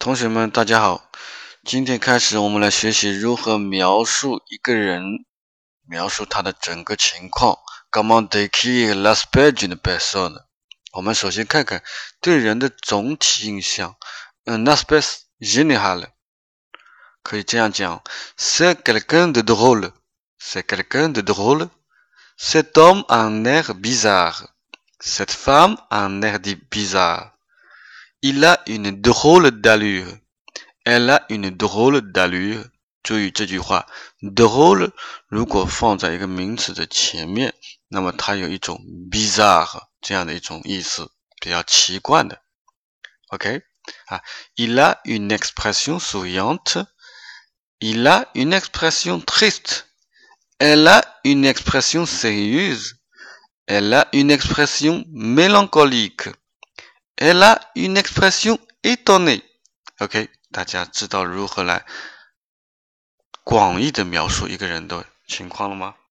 同学们，大家好！今天开始，我们来学习如何描述一个人，描述他的整个情况。Comment décrire l'aspect d'une personne？我们首先看看对人的总体印象。嗯，l'aspect général 可以这样讲：C'est quelqu'un de drôle. C'est quelqu'un de drôle. Cet homme a un air bizarre. Cette femme a un air bizarre. Il a une drôle d'allure. Elle a une drôle d'allure. 注意这句话，drôle 如果放在一个名词的前面，那么它有一种 bizarre 这样的一种意思，比较奇怪的。OK 啊，Il a une expression souriante. Il a une expression triste. Elle a une expression sérieuse. Elle a une expression mélancolique. Elle a une expression étonnée. OK，大家知道如何来广义的描述一个人的情况了吗？